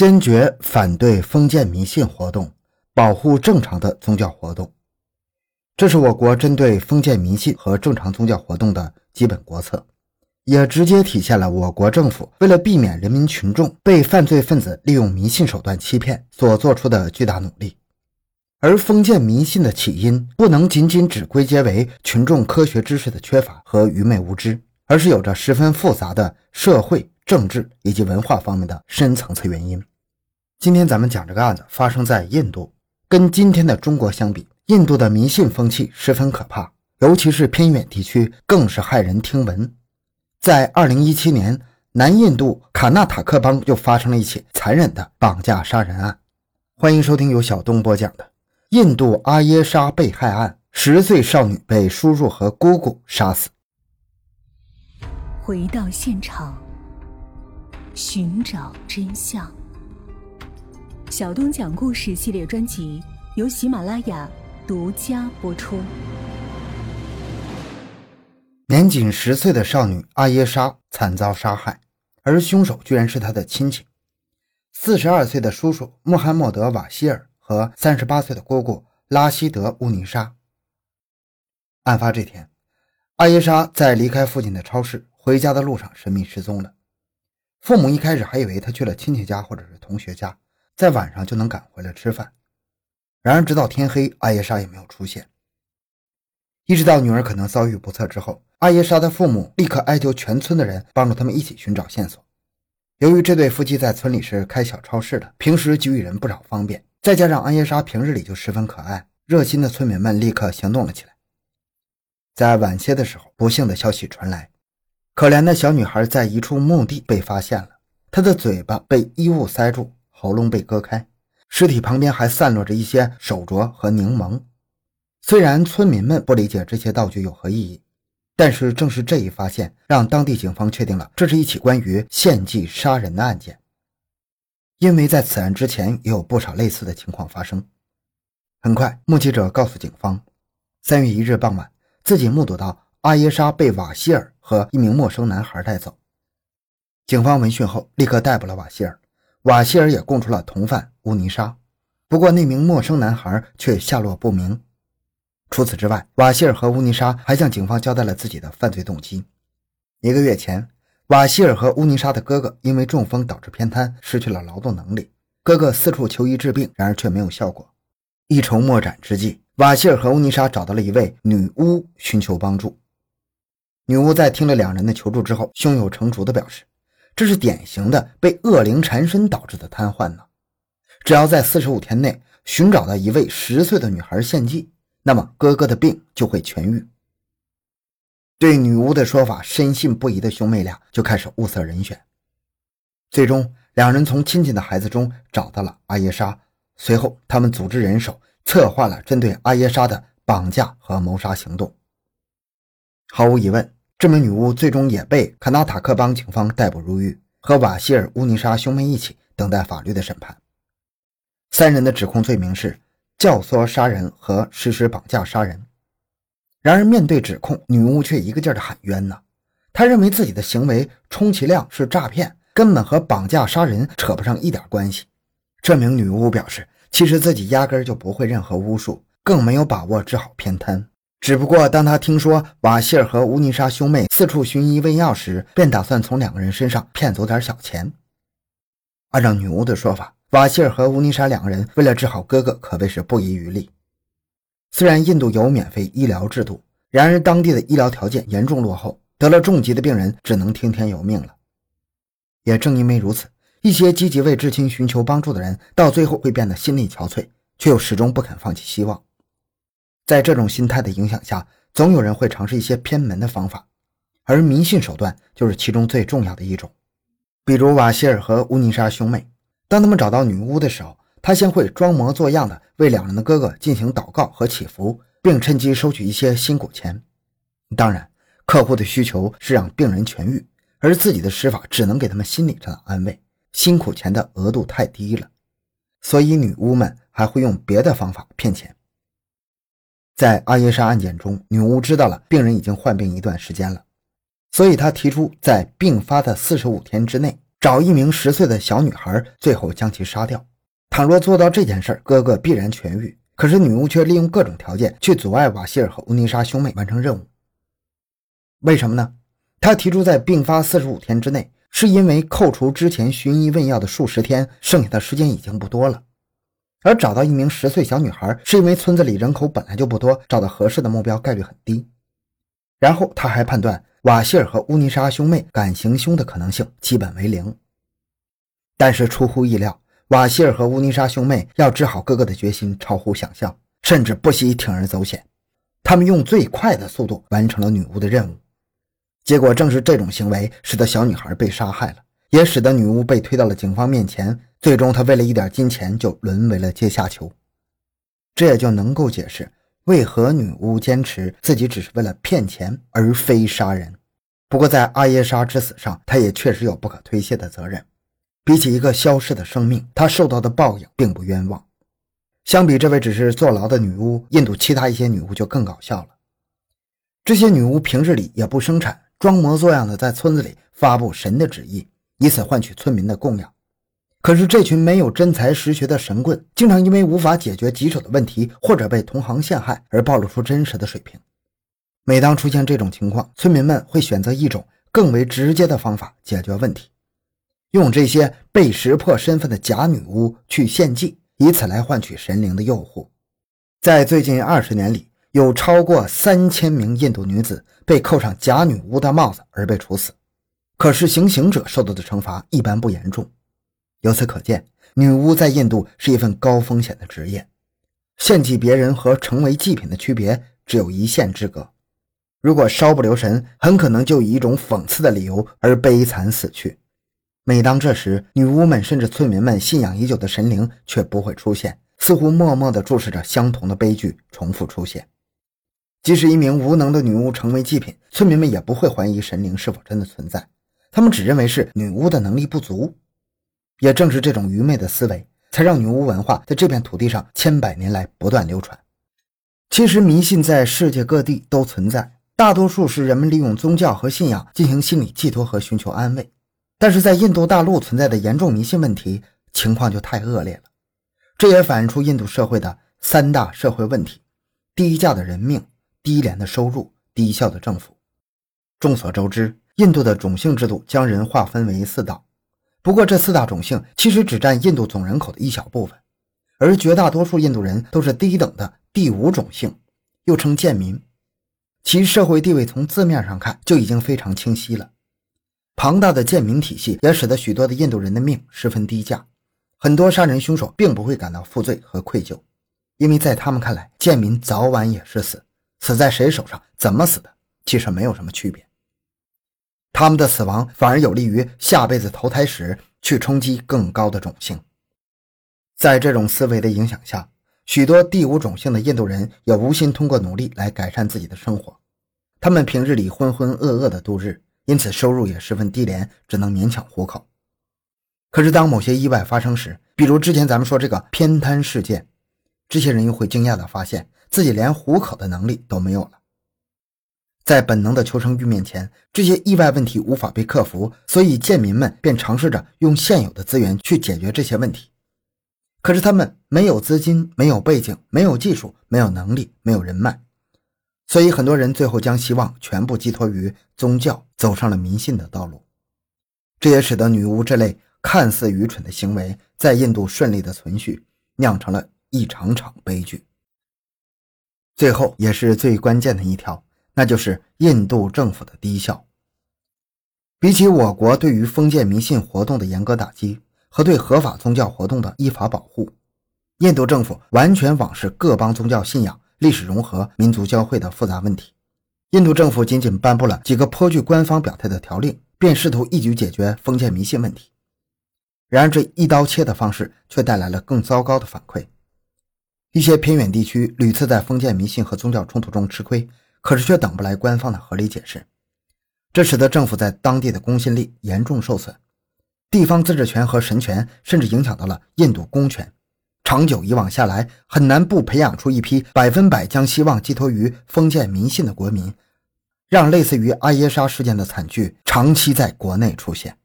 坚决反对封建迷信活动，保护正常的宗教活动。这是我国针对封建迷信和正常宗教活动的基本国策，也直接体现了我国政府为了避免人民群众被犯罪分子利用迷信手段欺骗所做出的巨大努力。而封建迷信的起因不能仅仅只归结为群众科学知识的缺乏和愚昧无知，而是有着十分复杂的社会、政治以及文化方面的深层次原因。今天咱们讲这个案子发生在印度，跟今天的中国相比，印度的迷信风气十分可怕，尤其是偏远地区更是骇人听闻。在二零一七年，南印度卡纳塔克邦就发生了一起残忍的绑架杀人案。欢迎收听由小东播讲的。印度阿耶莎被害案，十岁少女被叔叔和姑姑杀死。回到现场，寻找真相。小东讲故事系列专辑由喜马拉雅独家播出。年仅十岁的少女阿耶莎惨遭杀害，而凶手居然是她的亲戚——四十二岁的叔叔穆罕默德·瓦希尔。和三十八岁的姑姑拉希德·乌尼莎。案发这天，阿耶莎在离开父亲的超市回家的路上神秘失踪了。父母一开始还以为她去了亲戚家或者是同学家，在晚上就能赶回来吃饭。然而，直到天黑，阿耶莎也没有出现。意识到女儿可能遭遇不测之后，阿耶莎的父母立刻哀求全村的人帮助他们一起寻找线索。由于这对夫妻在村里是开小超市的，平时给予人不少方便。再加上阿耶莎平日里就十分可爱，热心的村民们立刻行动了起来。在晚些的时候，不幸的消息传来：可怜的小女孩在一处墓地被发现了，她的嘴巴被衣物塞住，喉咙被割开，尸体旁边还散落着一些手镯和柠檬。虽然村民们不理解这些道具有何意义，但是正是这一发现，让当地警方确定了这是一起关于献祭杀人的案件。因为在此案之前也有不少类似的情况发生。很快，目击者告诉警方，三月一日傍晚，自己目睹到阿耶莎被瓦希尔和一名陌生男孩带走。警方闻讯后，立刻逮捕了瓦希尔，瓦希尔也供出了同犯乌尼莎。不过，那名陌生男孩却下落不明。除此之外，瓦希尔和乌尼莎还向警方交代了自己的犯罪动机。一个月前。瓦希尔和乌尼莎的哥哥因为中风导致偏瘫，失去了劳动能力。哥哥四处求医治病，然而却没有效果。一筹莫展之际，瓦希尔和乌尼莎找到了一位女巫寻求帮助。女巫在听了两人的求助之后，胸有成竹地表示：“这是典型的被恶灵缠身导致的瘫痪呢。只要在四十五天内寻找到一位十岁的女孩献祭，那么哥哥的病就会痊愈。”对女巫的说法深信不疑的兄妹俩就开始物色人选，最终两人从亲戚的孩子中找到了阿耶莎。随后，他们组织人手，策划了针对阿耶莎的绑架和谋杀行动。毫无疑问，这名女巫最终也被卡纳塔克邦警方逮捕入狱，和瓦希尔·乌尼莎兄妹一起等待法律的审判。三人的指控罪名是教唆杀人和实施绑架杀人。然而，面对指控，女巫却一个劲儿的喊冤呢。她认为自己的行为充其量是诈骗，根本和绑架杀人扯不上一点关系。这名女巫表示，其实自己压根儿就不会任何巫术，更没有把握治好偏瘫。只不过，当他听说瓦希尔和乌尼莎兄妹四处寻医问药时，便打算从两个人身上骗走点小钱。按照女巫的说法，瓦希尔和乌尼莎两个人为了治好哥哥，可谓是不遗余力。虽然印度有免费医疗制度，然而当地的医疗条件严重落后，得了重疾的病人只能听天由命了。也正因为如此，一些积极为至亲寻求帮助的人，到最后会变得心力憔悴，却又始终不肯放弃希望。在这种心态的影响下，总有人会尝试一些偏门的方法，而迷信手段就是其中最重要的一种。比如瓦希尔和乌尼莎兄妹，当他们找到女巫的时候。他先会装模作样的为两人的哥哥进行祷告和祈福，并趁机收取一些辛苦钱。当然，客户的需求是让病人痊愈，而自己的施法只能给他们心理上的安慰，辛苦钱的额度太低了，所以女巫们还会用别的方法骗钱。在阿耶莎案件中，女巫知道了病人已经患病一段时间了，所以她提出在病发的四十五天之内找一名十岁的小女孩，最后将其杀掉。倘若做到这件事，哥哥必然痊愈。可是女巫却利用各种条件去阻碍瓦希尔和乌尼莎兄妹完成任务。为什么呢？他提出在病发四十五天之内，是因为扣除之前寻医问药的数十天，剩下的时间已经不多了。而找到一名十岁小女孩，是因为村子里人口本来就不多，找到合适的目标概率很低。然后他还判断瓦希尔和乌尼莎兄妹敢行凶的可能性基本为零。但是出乎意料，瓦希尔和乌尼莎兄妹要治好哥哥的决心超乎想象，甚至不惜铤而走险。他们用最快的速度完成了女巫的任务。结果正是这种行为，使得小女孩被杀害了，也使得女巫被推到了警方面前。最终，他为了一点金钱，就沦为了阶下囚。这也就能够解释为何女巫坚持自己只是为了骗钱而非杀人。不过，在阿耶莎之死上，他也确实有不可推卸的责任。比起一个消逝的生命，她受到的报应并不冤枉。相比这位只是坐牢的女巫，印度其他一些女巫就更搞笑了。这些女巫平日里也不生产。装模作样的在村子里发布神的旨意，以此换取村民的供养。可是这群没有真才实学的神棍，经常因为无法解决棘手的问题，或者被同行陷害，而暴露出真实的水平。每当出现这种情况，村民们会选择一种更为直接的方法解决问题，用这些被识破身份的假女巫去献祭，以此来换取神灵的诱惑。在最近二十年里。有超过三千名印度女子被扣上假女巫的帽子而被处死，可是行刑者受到的惩罚一般不严重。由此可见，女巫在印度是一份高风险的职业。献祭别人和成为祭品的区别只有一线之隔。如果稍不留神，很可能就以一种讽刺的理由而悲惨死去。每当这时，女巫们甚至村民们信仰已久的神灵却不会出现，似乎默默地注视着相同的悲剧重复出现。即使一名无能的女巫成为祭品，村民们也不会怀疑神灵是否真的存在，他们只认为是女巫的能力不足。也正是这种愚昧的思维，才让女巫文化在这片土地上千百年来不断流传。其实迷信在世界各地都存在，大多数是人们利用宗教和信仰进行心理寄托和寻求安慰。但是在印度大陆存在的严重迷信问题情况就太恶劣了，这也反映出印度社会的三大社会问题：低价的人命。低廉的收入，低效的政府。众所周知，印度的种姓制度将人划分为四道。不过，这四大种姓其实只占印度总人口的一小部分，而绝大多数印度人都是低等的第五种姓，又称贱民。其社会地位从字面上看就已经非常清晰了。庞大的贱民体系也使得许多的印度人的命十分低价，很多杀人凶手并不会感到负罪和愧疚，因为在他们看来，贱民早晚也是死。死在谁手上，怎么死的，其实没有什么区别。他们的死亡反而有利于下辈子投胎时去冲击更高的种姓。在这种思维的影响下，许多第五种姓的印度人也无心通过努力来改善自己的生活。他们平日里浑浑噩噩的度日，因此收入也十分低廉，只能勉强糊口。可是当某些意外发生时，比如之前咱们说这个偏瘫事件，这些人又会惊讶地发现。自己连糊口的能力都没有了，在本能的求生欲面前，这些意外问题无法被克服，所以贱民们便尝试着用现有的资源去解决这些问题。可是他们没有资金，没有背景，没有技术，没有能力，没有人脉，所以很多人最后将希望全部寄托于宗教，走上了迷信的道路。这也使得女巫这类看似愚蠢的行为在印度顺利的存续，酿成了一场场悲剧。最后也是最关键的一条，那就是印度政府的低效。比起我国对于封建迷信活动的严格打击和对合法宗教活动的依法保护，印度政府完全网视各邦宗教信仰、历史融合、民族交汇的复杂问题。印度政府仅仅颁布了几个颇具官方表态的条令，便试图一举解决封建迷信问题。然而，这一刀切的方式却带来了更糟糕的反馈。一些偏远地区屡次在封建迷信和宗教冲突中吃亏，可是却等不来官方的合理解释，这使得政府在当地的公信力严重受损，地方自治权和神权甚至影响到了印度公权。长久以往下来，很难不培养出一批百分百将希望寄托于封建迷信的国民，让类似于阿耶莎事件的惨剧长期在国内出现。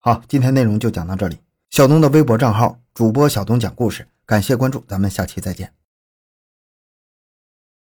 好，今天内容就讲到这里。小东的微博账号主播小东讲故事，感谢关注，咱们下期再见。